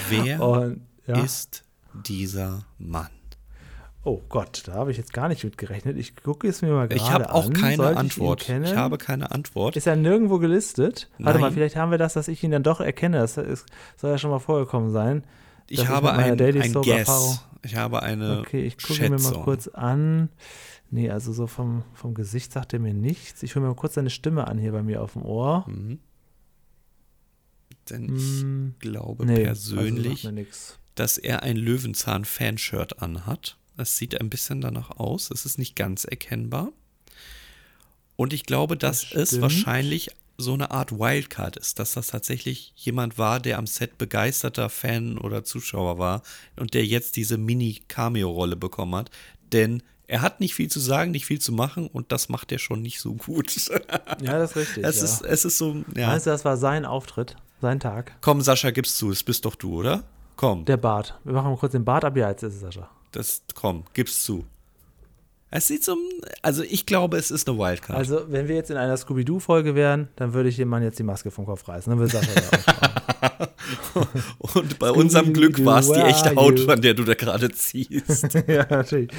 Wer und, ja. ist dieser Mann? Oh Gott, da habe ich jetzt gar nicht mit gerechnet. Ich gucke es mir mal gerade an. Ich habe auch keine Sollte Antwort. Ich, ich, habe keine Antwort. Ist er nirgendwo gelistet? Nein. Warte mal, vielleicht haben wir das, dass ich ihn dann doch erkenne. Das ist, soll ja schon mal vorgekommen sein. Ich habe ein, ein Guess. Ich habe eine Okay, ich gucke mir mal kurz an. Nee, also so vom, vom Gesicht sagt er mir nichts. Ich höre mir mal kurz seine Stimme an hier bei mir auf dem Ohr. Mhm. Denn ich hm, glaube nee, also persönlich, also dass er ein Löwenzahn-Fanshirt anhat. Es sieht ein bisschen danach aus. Es ist nicht ganz erkennbar. Und ich glaube, dass das es wahrscheinlich so eine Art Wildcard ist, dass das tatsächlich jemand war, der am Set begeisterter Fan oder Zuschauer war und der jetzt diese Mini-Cameo-Rolle bekommen hat. Denn er hat nicht viel zu sagen, nicht viel zu machen und das macht er schon nicht so gut. Ja, das ist richtig. Es, ja. ist, es ist so. Ja. Meinst du, das war sein Auftritt, sein Tag? Komm, Sascha, gibst du, es bist doch du, oder? Komm. Der Bart. Wir machen mal kurz den Bart ab. Ja, jetzt ist es Sascha. Das, komm, gib's zu. Es sieht so, also ich glaube, es ist eine Wildcard. Also, wenn wir jetzt in einer Scooby-Doo-Folge wären, dann würde ich dem Mann jetzt die Maske vom Kopf reißen. Dann würde Sascha Und bei unserem Glück war es die echte Haut, von der du da gerade ziehst. ja, natürlich.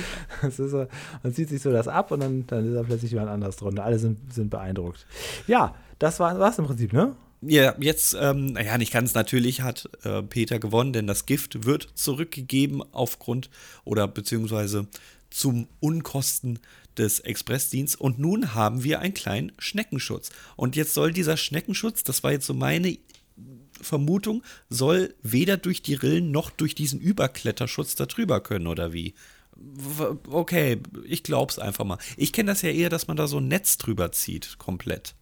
So, man zieht sich so das ab und dann, dann ist da plötzlich jemand anders drunter. Alle sind, sind beeindruckt. Ja, das war es im Prinzip, ne? Ja, jetzt, ähm, naja, nicht ganz natürlich hat äh, Peter gewonnen, denn das Gift wird zurückgegeben aufgrund oder beziehungsweise zum Unkosten des Expressdienstes. Und nun haben wir einen kleinen Schneckenschutz. Und jetzt soll dieser Schneckenschutz, das war jetzt so meine Vermutung, soll weder durch die Rillen noch durch diesen Überkletterschutz da drüber können, oder wie? Okay, ich glaub's einfach mal. Ich kenne das ja eher, dass man da so ein Netz drüber zieht, komplett.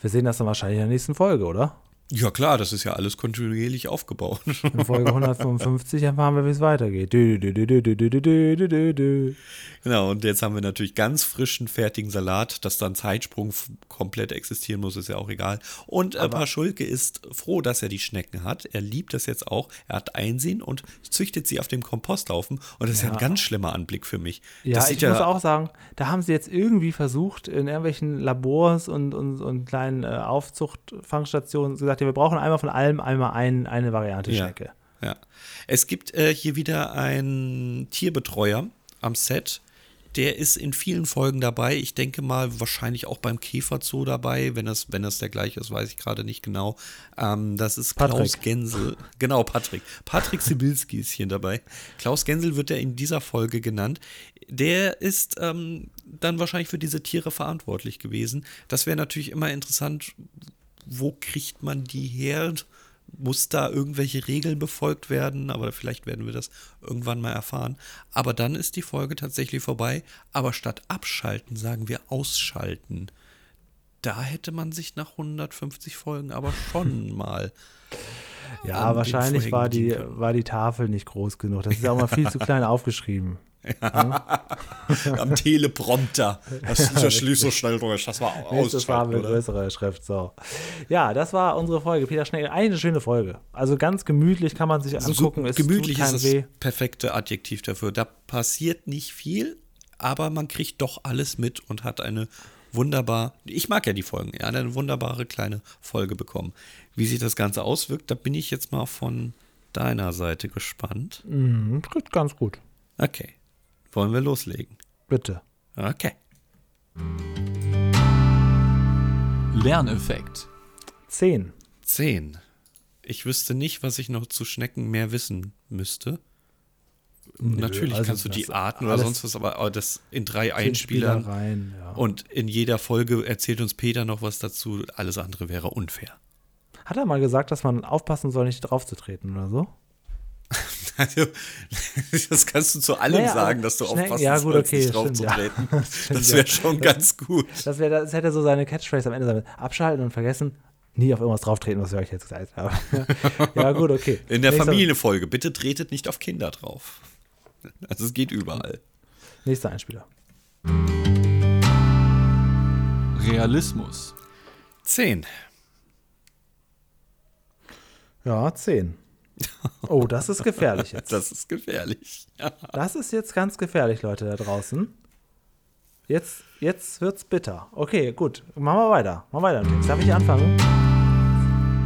Wir sehen das dann wahrscheinlich in der nächsten Folge, oder? Ja, klar, das ist ja alles kontinuierlich aufgebaut. In Folge 155 erfahren wir, wie es weitergeht. Du, du, du, genau, und jetzt haben wir natürlich ganz frischen, fertigen Salat, dass dann Zeitsprung komplett existieren muss, ist ja auch egal. Und äh, Paschulke ist froh, dass er die Schnecken hat. Er liebt das jetzt auch. Er hat Einsehen und züchtet sie auf dem Komposthaufen. Und das ja. ist ja ein ganz schlimmer Anblick für mich. Ja, ich ja muss auch sagen, da haben sie jetzt irgendwie versucht, in irgendwelchen Labors und, und, und kleinen äh, Aufzuchtfangstationen gesagt, sagte, wir brauchen einmal von allem einmal ein, eine Variante Schnecke. Ja. Es gibt äh, hier wieder einen Tierbetreuer am Set. Der ist in vielen Folgen dabei. Ich denke mal, wahrscheinlich auch beim Käferzoo dabei. Wenn das, wenn das der gleiche ist, weiß ich gerade nicht genau. Ähm, das ist Patrick. Klaus Gensel. Genau, Patrick. Patrick Sibilski ist hier dabei. Klaus Gensel wird er in dieser Folge genannt. Der ist ähm, dann wahrscheinlich für diese Tiere verantwortlich gewesen. Das wäre natürlich immer interessant, wo kriegt man die her? Muss da irgendwelche Regeln befolgt werden? Aber vielleicht werden wir das irgendwann mal erfahren. Aber dann ist die Folge tatsächlich vorbei. Aber statt abschalten sagen wir ausschalten. Da hätte man sich nach 150 Folgen aber schon mal Ja, wahrscheinlich war die, war die Tafel nicht groß genug. Das ist auch mal viel zu klein aufgeschrieben. Ja. Am Teleprompter. Das, ist ja schließt so schnell durch. Das war aus. Das war mit größerer Schrift. So. Ja, das war unsere Folge. Peter Schnell, eine schöne Folge. Also ganz gemütlich kann man sich angucken. So, gemütlich ist das weh. perfekte Adjektiv dafür. Da passiert nicht viel, aber man kriegt doch alles mit und hat eine wunderbar, ich mag ja die Folgen, ja, eine wunderbare kleine Folge bekommen. Wie sich das Ganze auswirkt, da bin ich jetzt mal von deiner Seite gespannt. Mhm, ganz gut. Okay. Wollen wir loslegen? Bitte. Okay. Lerneffekt. Zehn. Zehn. Ich wüsste nicht, was ich noch zu Schnecken mehr wissen müsste. Nö, Natürlich also kannst du die Arten oder sonst was, aber das in drei Einspielern rein, ja. und in jeder Folge erzählt uns Peter noch was dazu. Alles andere wäre unfair. Hat er mal gesagt, dass man aufpassen soll, nicht draufzutreten oder so? Also, das kannst du zu allem naja, sagen, dass du aufpassen ja, gut, okay, nicht draufzutreten. Ja. Das, wäre schon das, ganz gut. Das, wär, das hätte so seine Catchphrase am Ende sein. Abschalten und vergessen, nie auf irgendwas drauftreten, was wir euch jetzt gesagt haben. ja, gut, okay. In der Nächster, Familienfolge, bitte tretet nicht auf Kinder drauf. Also es geht überall. Nächster Einspieler. Realismus. Zehn. Ja, zehn. Oh, das ist gefährlich jetzt. Das ist gefährlich. Das ist jetzt ganz gefährlich, Leute da draußen. Jetzt, jetzt wird's bitter. Okay, gut. Machen wir weiter. Machen wir weiter. Darf ich anfangen?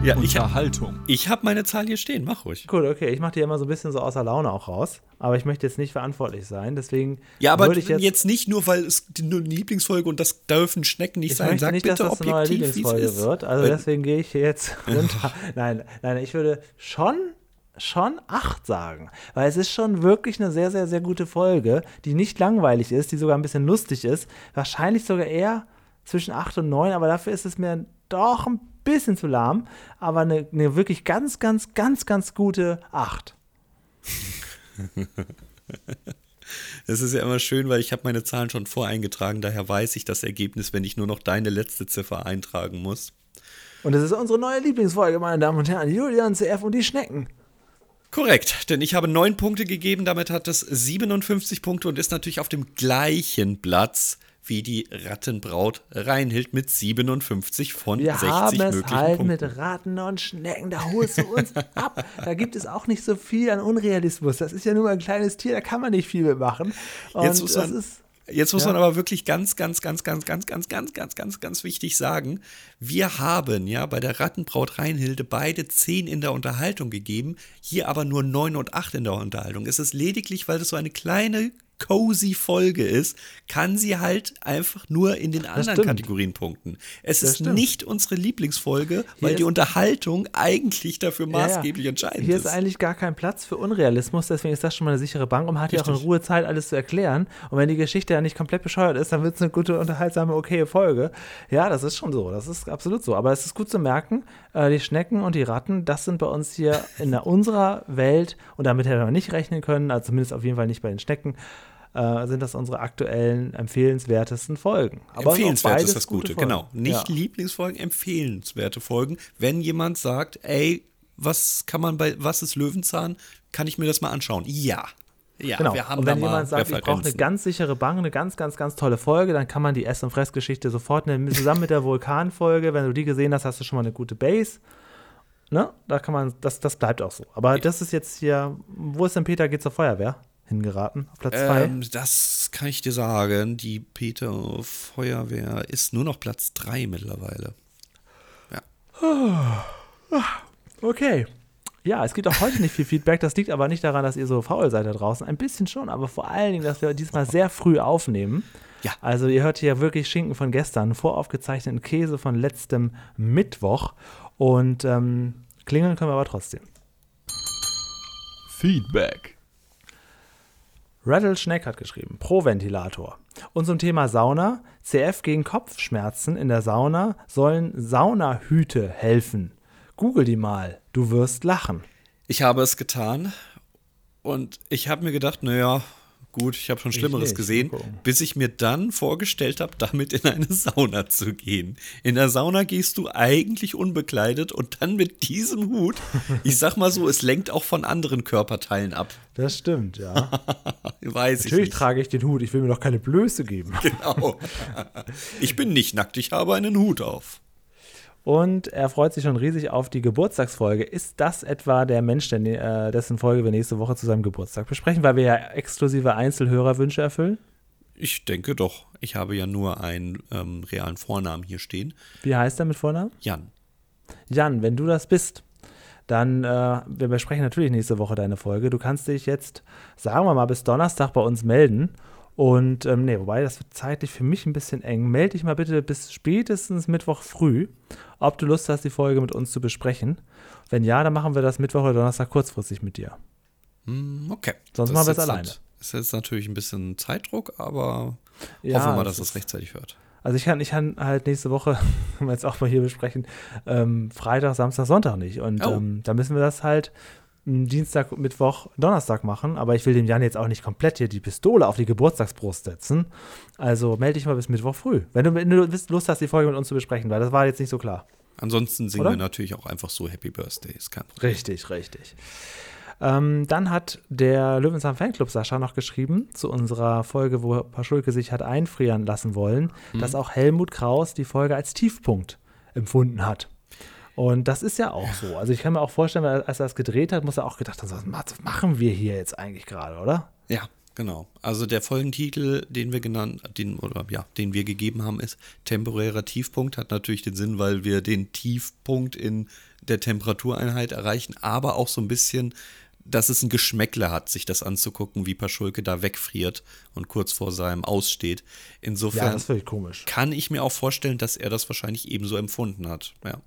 Ja, Unterhaltung. Ich, ich habe meine Zahl hier stehen, mach ruhig. Gut, okay, ich mache die immer so ein bisschen so außer Laune auch raus, aber ich möchte jetzt nicht verantwortlich sein, deswegen Ja, aber ich jetzt, jetzt nicht nur, weil es die Lieblingsfolge und das dürfen Schnecken nicht ich sein. Sag nicht, bitte dass das eine neue Lieblingsfolge wird, also deswegen gehe ich jetzt runter. nein, nein, ich würde schon schon acht sagen, weil es ist schon wirklich eine sehr, sehr, sehr gute Folge, die nicht langweilig ist, die sogar ein bisschen lustig ist. Wahrscheinlich sogar eher zwischen acht und neun, aber dafür ist es mir doch ein bisschen zu lahm, aber eine, eine wirklich ganz, ganz, ganz, ganz gute acht. Es ist ja immer schön, weil ich habe meine Zahlen schon voreingetragen, daher weiß ich das Ergebnis, wenn ich nur noch deine letzte Ziffer eintragen muss. Und es ist unsere neue Lieblingsfolge, meine Damen und Herren, Julian CF und die Schnecken. Korrekt, denn ich habe neun Punkte gegeben, damit hat es 57 Punkte und ist natürlich auf dem gleichen Platz wie die Rattenbraut Reinhild mit 57 von Wir 60 haben es halt Punkten. mit Ratten und Schnecken, da holst du uns ab. Da gibt es auch nicht so viel an Unrealismus. Das ist ja nur ein kleines Tier, da kann man nicht viel mitmachen. Und Jetzt muss man, ist, Jetzt muss ja. man aber wirklich ganz, ganz, ganz, ganz, ganz, ganz, ganz, ganz, ganz, ganz wichtig sagen, wir haben ja bei der Rattenbraut Reinhilde beide 10 in der Unterhaltung gegeben, hier aber nur 9 und 8 in der Unterhaltung. Es ist lediglich, weil das so eine kleine cozy Folge ist, kann sie halt einfach nur in den anderen Kategorien punkten. Es das ist stimmt. nicht unsere Lieblingsfolge, weil die Unterhaltung eigentlich dafür maßgeblich ja, ja. entscheidend Hier ist. Hier ist eigentlich gar kein Platz für Unrealismus, deswegen ist das schon mal eine sichere Bank und man hat ja auch in Ruhe Zeit, alles zu erklären. Und wenn die Geschichte ja nicht komplett bescheuert ist, dann wird es eine gute, unterhaltsame, okaye Folge. Ja, das ist schon so, das ist absolut so. Aber es ist gut zu merken, äh, die Schnecken und die Ratten, das sind bei uns hier in unserer Welt und damit hätten wir nicht rechnen können, also zumindest auf jeden Fall nicht bei den Schnecken äh, sind das unsere aktuellen empfehlenswertesten Folgen. Aber Empfehlenswert ist das Gute, gute genau. Nicht ja. Lieblingsfolgen, empfehlenswerte Folgen. Wenn jemand sagt, ey, was kann man bei Was ist Löwenzahn? Kann ich mir das mal anschauen? Ja. Ja, genau. wir haben und wenn jemand sagt, ich brauche eine ganz sichere Bank, eine ganz, ganz, ganz tolle Folge, dann kann man die Ess- und Fressgeschichte sofort nehmen, zusammen mit der Vulkanfolge. Wenn du die gesehen hast, hast du schon mal eine gute Base. Ne? Da kann man, das, das bleibt auch so. Aber ja. das ist jetzt hier, wo ist denn Peter, geht zur Feuerwehr? Hingeraten, auf Platz 2? Ähm, das kann ich dir sagen. Die Peter Feuerwehr ist nur noch Platz 3 mittlerweile. Ja. Okay. Ja, es gibt auch heute nicht viel Feedback. Das liegt aber nicht daran, dass ihr so faul seid da draußen. Ein bisschen schon, aber vor allen Dingen, dass wir diesmal sehr früh aufnehmen. Ja. Also ihr hört hier wirklich Schinken von gestern, voraufgezeichneten Käse von letztem Mittwoch. Und ähm, klingeln können wir aber trotzdem. Feedback. Rattle Schneck hat geschrieben, Pro-Ventilator. Und zum Thema Sauna, CF gegen Kopfschmerzen in der Sauna sollen Saunahüte helfen. Google die mal, du wirst lachen. Ich habe es getan und ich habe mir gedacht, naja, gut, ich habe schon Schlimmeres gesehen, bis ich mir dann vorgestellt habe, damit in eine Sauna zu gehen. In der Sauna gehst du eigentlich unbekleidet und dann mit diesem Hut, ich sag mal so, es lenkt auch von anderen Körperteilen ab. Das stimmt, ja. Weiß Natürlich ich trage ich den Hut, ich will mir doch keine Blöße geben. Genau. Ich bin nicht nackt, ich habe einen Hut auf. Und er freut sich schon riesig auf die Geburtstagsfolge. Ist das etwa der Mensch, der, dessen Folge wir nächste Woche zu seinem Geburtstag besprechen, weil wir ja exklusive Einzelhörerwünsche erfüllen? Ich denke doch. Ich habe ja nur einen ähm, realen Vornamen hier stehen. Wie heißt er mit Vornamen? Jan. Jan, wenn du das bist, dann, äh, wir besprechen natürlich nächste Woche deine Folge. Du kannst dich jetzt, sagen wir mal, bis Donnerstag bei uns melden und ähm, nee, wobei das wird zeitlich für mich ein bisschen eng. Melde dich mal bitte bis spätestens Mittwoch früh, ob du Lust hast, die Folge mit uns zu besprechen. Wenn ja, dann machen wir das Mittwoch oder Donnerstag kurzfristig mit dir. Hm, okay. Sonst das machen wir es alleine. Das ist jetzt natürlich ein bisschen Zeitdruck, aber ja, hoffen wir mal, dass es rechtzeitig hört. Also ich kann, ich kann halt nächste Woche, wenn wir jetzt auch mal hier besprechen, ähm, Freitag, Samstag, Sonntag nicht. Und oh. ähm, da müssen wir das halt Dienstag, Mittwoch, Donnerstag machen, aber ich will dem Jan jetzt auch nicht komplett hier die Pistole auf die Geburtstagsbrust setzen. Also melde dich mal bis Mittwoch früh, wenn du, wenn du Lust hast, die Folge mit uns zu besprechen, weil das war jetzt nicht so klar. Ansonsten singen Oder? wir natürlich auch einfach so Happy Birthday. Ist kein Richtig, richtig. Ähm, dann hat der Löwenzahn Fanclub Sascha noch geschrieben zu unserer Folge, wo Paschulke sich hat einfrieren lassen wollen, mhm. dass auch Helmut Kraus die Folge als Tiefpunkt empfunden hat. Und das ist ja auch so. Also ich kann mir auch vorstellen, als er das gedreht hat, muss er auch gedacht haben, was machen wir hier jetzt eigentlich gerade, oder? Ja, genau. Also der Folgentitel, den wir genannt, den, oder ja, den wir gegeben haben, ist temporärer Tiefpunkt. Hat natürlich den Sinn, weil wir den Tiefpunkt in der Temperatureinheit erreichen, aber auch so ein bisschen, dass es ein Geschmäckle hat, sich das anzugucken, wie Paschulke da wegfriert und kurz vor seinem Aussteht. Insofern ja, kann ich mir auch vorstellen, dass er das wahrscheinlich ebenso empfunden hat. Ja.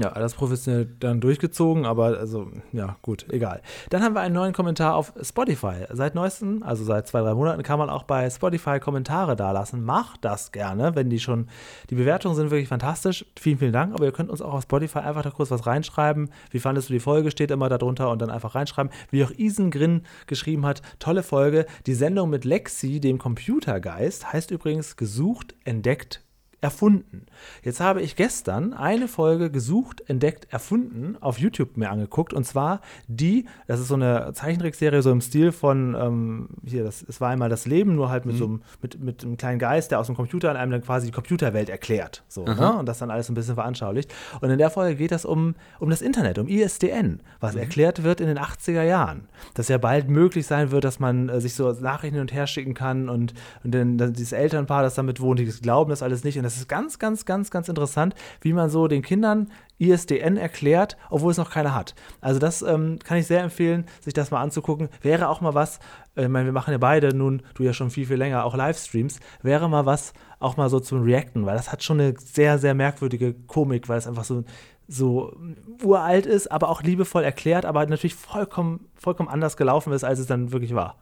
Ja, alles professionell dann durchgezogen, aber also, ja, gut, egal. Dann haben wir einen neuen Kommentar auf Spotify. Seit neuestem, also seit zwei, drei Monaten, kann man auch bei Spotify Kommentare dalassen. Macht das gerne, wenn die schon, die Bewertungen sind wirklich fantastisch. Vielen, vielen Dank, aber ihr könnt uns auch auf Spotify einfach da kurz was reinschreiben. Wie fandest du die Folge? Steht immer darunter und dann einfach reinschreiben. Wie auch Isengrin geschrieben hat, tolle Folge. Die Sendung mit Lexi, dem Computergeist, heißt übrigens gesucht, entdeckt, erfunden. Jetzt habe ich gestern eine Folge gesucht, entdeckt, erfunden auf YouTube mir angeguckt und zwar die, das ist so eine Zeichentrickserie so im Stil von ähm, hier, das, es war einmal das Leben, nur halt mit mhm. so einem, mit, mit einem kleinen Geist, der aus dem Computer an einem dann quasi die Computerwelt erklärt. So, ne? Und das dann alles ein bisschen veranschaulicht. Und in der Folge geht es um, um das Internet, um ISDN, was mhm. erklärt wird in den 80er Jahren. Dass ja bald möglich sein wird, dass man äh, sich so Nachrichten hin und her schicken kann und, und dann, dann dieses Elternpaar, das damit wohnt, die glauben das alles nicht. Und das ist ganz, ganz, ganz, ganz interessant, wie man so den Kindern ISDN erklärt, obwohl es noch keiner hat. Also das ähm, kann ich sehr empfehlen, sich das mal anzugucken. Wäre auch mal was, äh, ich meine, wir machen ja beide nun, du ja schon viel, viel länger, auch Livestreams, wäre mal was, auch mal so zum Reacten, weil das hat schon eine sehr, sehr merkwürdige Komik, weil es einfach so, so uralt ist, aber auch liebevoll erklärt, aber natürlich vollkommen, vollkommen anders gelaufen ist, als es dann wirklich war.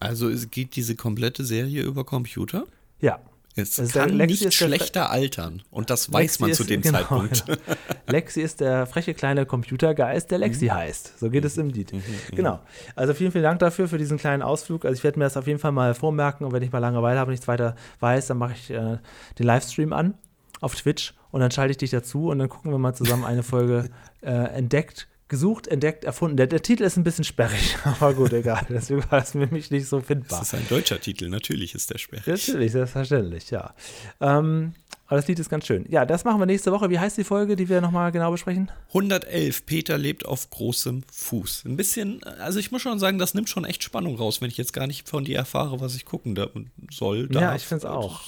Also es geht diese komplette Serie über Computer? Ja. Es also kann Lexi nicht schlechter altern. Und das weiß Lexi man zu dem genau, Zeitpunkt. Genau. Lexi ist der freche kleine Computergeist, der Lexi mhm. heißt. So geht es im Lied. Mhm. mhm. Genau. Also vielen, vielen Dank dafür, für diesen kleinen Ausflug. Also ich werde mir das auf jeden Fall mal vormerken. Und wenn ich mal Langeweile habe und nichts weiter weiß, dann mache ich äh, den Livestream an auf Twitch und dann schalte ich dich dazu und dann gucken wir mal zusammen eine Folge äh, entdeckt gesucht, entdeckt, erfunden. Der, der, Titel ist ein bisschen sperrig, aber gut, egal. Deswegen war das für mich nicht so findbar. Das ist ein deutscher Titel, natürlich ist der sperrig. Natürlich, selbstverständlich, ja. Ähm, aber das Lied ist ganz schön. Ja, das machen wir nächste Woche. Wie heißt die Folge, die wir nochmal genau besprechen? 111. Peter lebt auf großem Fuß. Ein bisschen, also ich muss schon sagen, das nimmt schon echt Spannung raus, wenn ich jetzt gar nicht von dir erfahre, was ich gucken soll. Darf. Ja, ich finde es auch.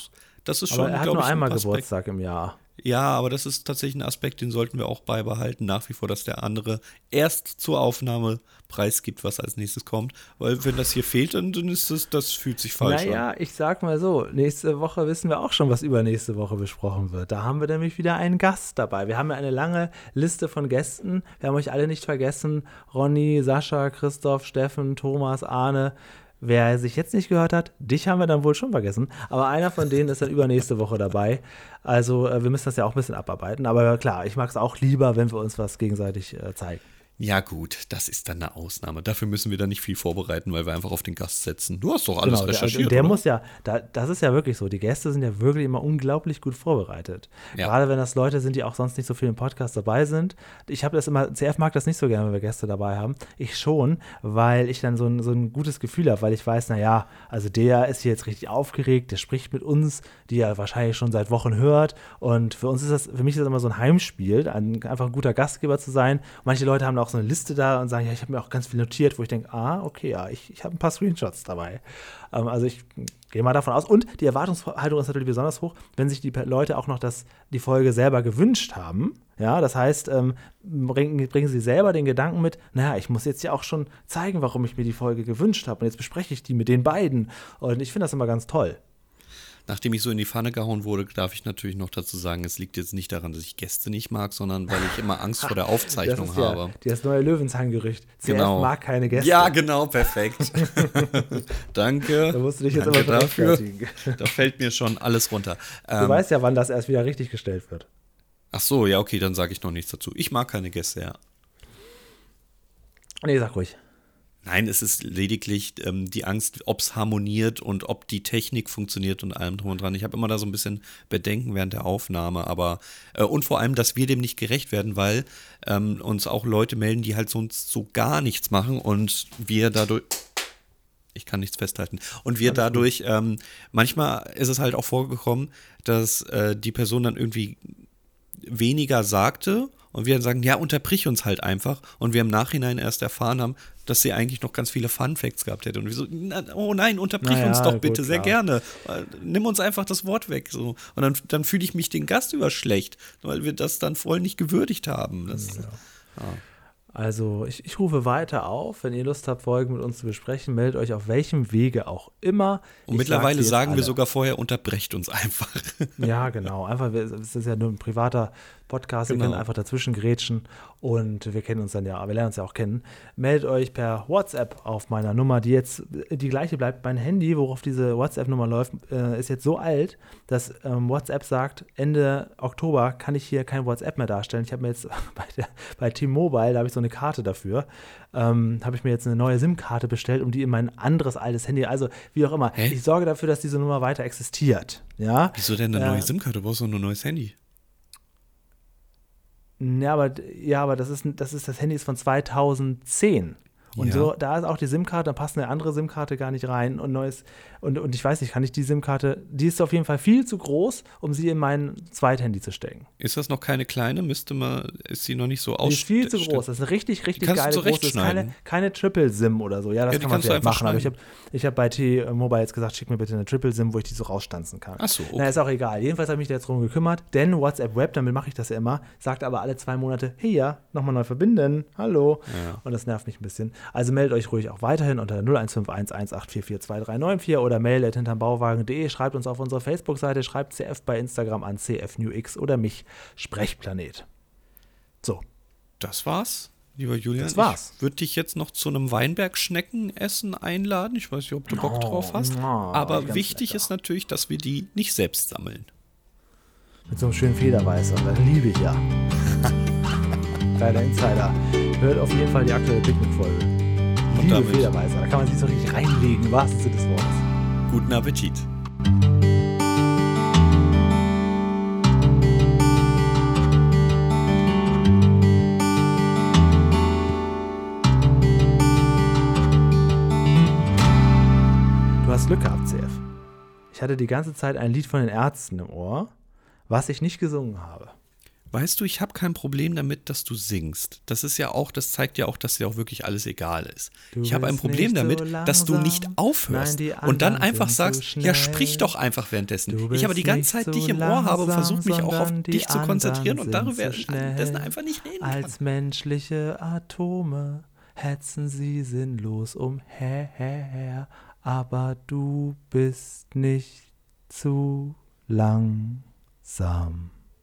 Das ist schon, Aber er hat nur einmal Geburtstag im Jahr. Ja, aber das ist tatsächlich ein Aspekt, den sollten wir auch beibehalten, nach wie vor, dass der andere erst zur Aufnahme preisgibt, was als nächstes kommt. Weil wenn das hier fehlt, dann, ist das, das fühlt sich falsch naja, an. Naja, ich sag mal so, nächste Woche wissen wir auch schon, was übernächste Woche besprochen wird. Da haben wir nämlich wieder einen Gast dabei. Wir haben ja eine lange Liste von Gästen. Wir haben euch alle nicht vergessen. Ronny, Sascha, Christoph, Steffen, Thomas, Arne. Wer sich jetzt nicht gehört hat, dich haben wir dann wohl schon vergessen. Aber einer von denen ist dann übernächste Woche dabei. Also äh, wir müssen das ja auch ein bisschen abarbeiten. Aber klar, ich mag es auch lieber, wenn wir uns was gegenseitig äh, zeigen. Ja, gut, das ist dann eine Ausnahme. Dafür müssen wir dann nicht viel vorbereiten, weil wir einfach auf den Gast setzen. Du hast doch alles genau, recherchiert. Der, der muss ja, da, das ist ja wirklich so. Die Gäste sind ja wirklich immer unglaublich gut vorbereitet. Ja. Gerade wenn das Leute sind, die auch sonst nicht so viel im Podcast dabei sind. Ich habe das immer, CF mag das nicht so gerne, wenn wir Gäste dabei haben. Ich schon, weil ich dann so ein, so ein gutes Gefühl habe, weil ich weiß, naja, also der ist hier jetzt richtig aufgeregt, der spricht mit uns, die er wahrscheinlich schon seit Wochen hört. Und für uns ist das, für mich ist das immer so ein Heimspiel, ein, einfach ein guter Gastgeber zu sein. manche Leute haben auch so eine Liste da und sagen, ja, ich habe mir auch ganz viel notiert, wo ich denke, ah, okay, ja, ich, ich habe ein paar Screenshots dabei. Ähm, also ich gehe mal davon aus. Und die Erwartungshaltung ist natürlich besonders hoch, wenn sich die Leute auch noch das, die Folge selber gewünscht haben. Ja, das heißt, ähm, bringen, bringen sie selber den Gedanken mit, naja, ich muss jetzt ja auch schon zeigen, warum ich mir die Folge gewünscht habe. Und jetzt bespreche ich die mit den beiden. Und ich finde das immer ganz toll nachdem ich so in die Pfanne gehauen wurde, darf ich natürlich noch dazu sagen, es liegt jetzt nicht daran, dass ich Gäste nicht mag, sondern weil ich immer Angst vor der Aufzeichnung das habe. Ja, das neue Löwenzahn-Gerücht. Genau. mag keine Gäste. Ja, genau, perfekt. Danke. Da musst du dich jetzt Danke immer dafür. Da fällt mir schon alles runter. Du ähm, weißt ja, wann das erst wieder richtig gestellt wird. Ach so, ja, okay, dann sage ich noch nichts dazu. Ich mag keine Gäste, ja. Nee, sag ruhig. Nein, es ist lediglich ähm, die Angst, ob es harmoniert und ob die Technik funktioniert und allem drum und dran. Ich habe immer da so ein bisschen Bedenken während der Aufnahme, aber äh, und vor allem, dass wir dem nicht gerecht werden, weil ähm, uns auch Leute melden, die halt sonst so gar nichts machen und wir dadurch ich kann nichts festhalten. Und wir dadurch, ähm, manchmal ist es halt auch vorgekommen, dass äh, die Person dann irgendwie weniger sagte und wir dann sagen, ja, unterbrich uns halt einfach. Und wir im Nachhinein erst erfahren haben, dass sie eigentlich noch ganz viele Fun Facts gehabt hätte. Und wir so, oh nein, unterbrich naja, uns doch bitte, gut, sehr gerne. Nimm uns einfach das Wort weg. So. Und dann, dann fühle ich mich den Gast über schlecht, weil wir das dann voll nicht gewürdigt haben. Das, ja. Ja. Also ich, ich, rufe weiter auf, wenn ihr Lust habt, Folgen mit uns zu besprechen, meldet euch auf welchem Wege auch immer. Und ich mittlerweile sagen alle. wir sogar vorher, unterbrecht uns einfach. Ja, genau. Einfach, es ist ja nur ein privater Podcast, genau. wir können einfach dazwischen grätschen und wir kennen uns dann ja, wir lernen uns ja auch kennen. Meldet euch per WhatsApp auf meiner Nummer, die jetzt die gleiche bleibt. Mein Handy, worauf diese WhatsApp-Nummer läuft, äh, ist jetzt so alt, dass ähm, WhatsApp sagt, Ende Oktober kann ich hier kein WhatsApp mehr darstellen. Ich habe mir jetzt bei, der, bei T-Mobile, da habe ich so eine Karte dafür, ähm, habe ich mir jetzt eine neue SIM-Karte bestellt, um die in mein anderes altes Handy, also wie auch immer. Hä? Ich sorge dafür, dass diese Nummer weiter existiert. Ja? Wieso denn eine äh, neue SIM-Karte? Du brauchst doch nur ein neues Handy. Ja, aber, ja, aber das ist, das ist das Handy ist von 2010. Und ja. so, da ist auch die SIM-Karte, da passt eine andere SIM-Karte gar nicht rein und neues. Und, und ich weiß nicht, kann ich die SIM-Karte, die ist auf jeden Fall viel zu groß, um sie in mein Zweithandy zu stecken. Ist das noch keine kleine? Müsste man, ist sie noch nicht so aus? Die ist viel zu groß. Das ist eine richtig, richtig geile große. Das ist keine, keine Triple-SIM oder so. Ja, das ja, kann man vielleicht machen. Aber ich habe ich hab bei T-Mobile jetzt gesagt, schick mir bitte eine Triple-SIM, wo ich die so rausstanzen kann. Ach so. Okay. Na, ist auch egal. Jedenfalls habe ich mich da jetzt drum gekümmert, denn WhatsApp Web, damit mache ich das ja immer, sagt aber alle zwei Monate, hey ja, nochmal neu verbinden. Hallo. Ja. Und das nervt mich ein bisschen. Also meldet euch ruhig auch weiterhin unter 015118442394 oder mail at hintermbauwagen.de. Schreibt uns auf unsere Facebook-Seite, schreibt CF bei Instagram an CFNewX oder mich, Sprechplanet. So. Das war's, lieber Julian. Das war's. Ich würde dich jetzt noch zu einem Weinbergschneckenessen einladen. Ich weiß nicht, ob du Bock oh, drauf hast. Oh, Aber wichtig lecker. ist natürlich, dass wir die nicht selbst sammeln. Mit so einem schönen Federweißer. Das liebe ich ja. Kleiner Insider. Hört auf jeden Fall die aktuelle Picknick-Folge. Liebe. Federweißer. Da kann man sich so richtig reinlegen, was ist des Wortes. Guten Appetit. Du hast Glück gehabt, CF. Ich hatte die ganze Zeit ein Lied von den Ärzten im Ohr, was ich nicht gesungen habe. Weißt du, ich habe kein Problem damit, dass du singst. Das ist ja auch, das zeigt ja auch, dass dir auch wirklich alles egal ist. Du ich habe ein Problem damit, so dass du nicht aufhörst Nein, und dann einfach sagst, so ja, sprich doch einfach währenddessen. Ich aber die ganze Zeit so dich im Ohr habe und versuche mich auch auf dich zu konzentrieren und darüber währenddessen einfach nicht reden Als kann. menschliche Atome hetzen sie sinnlos umher, aber du bist nicht zu langsam.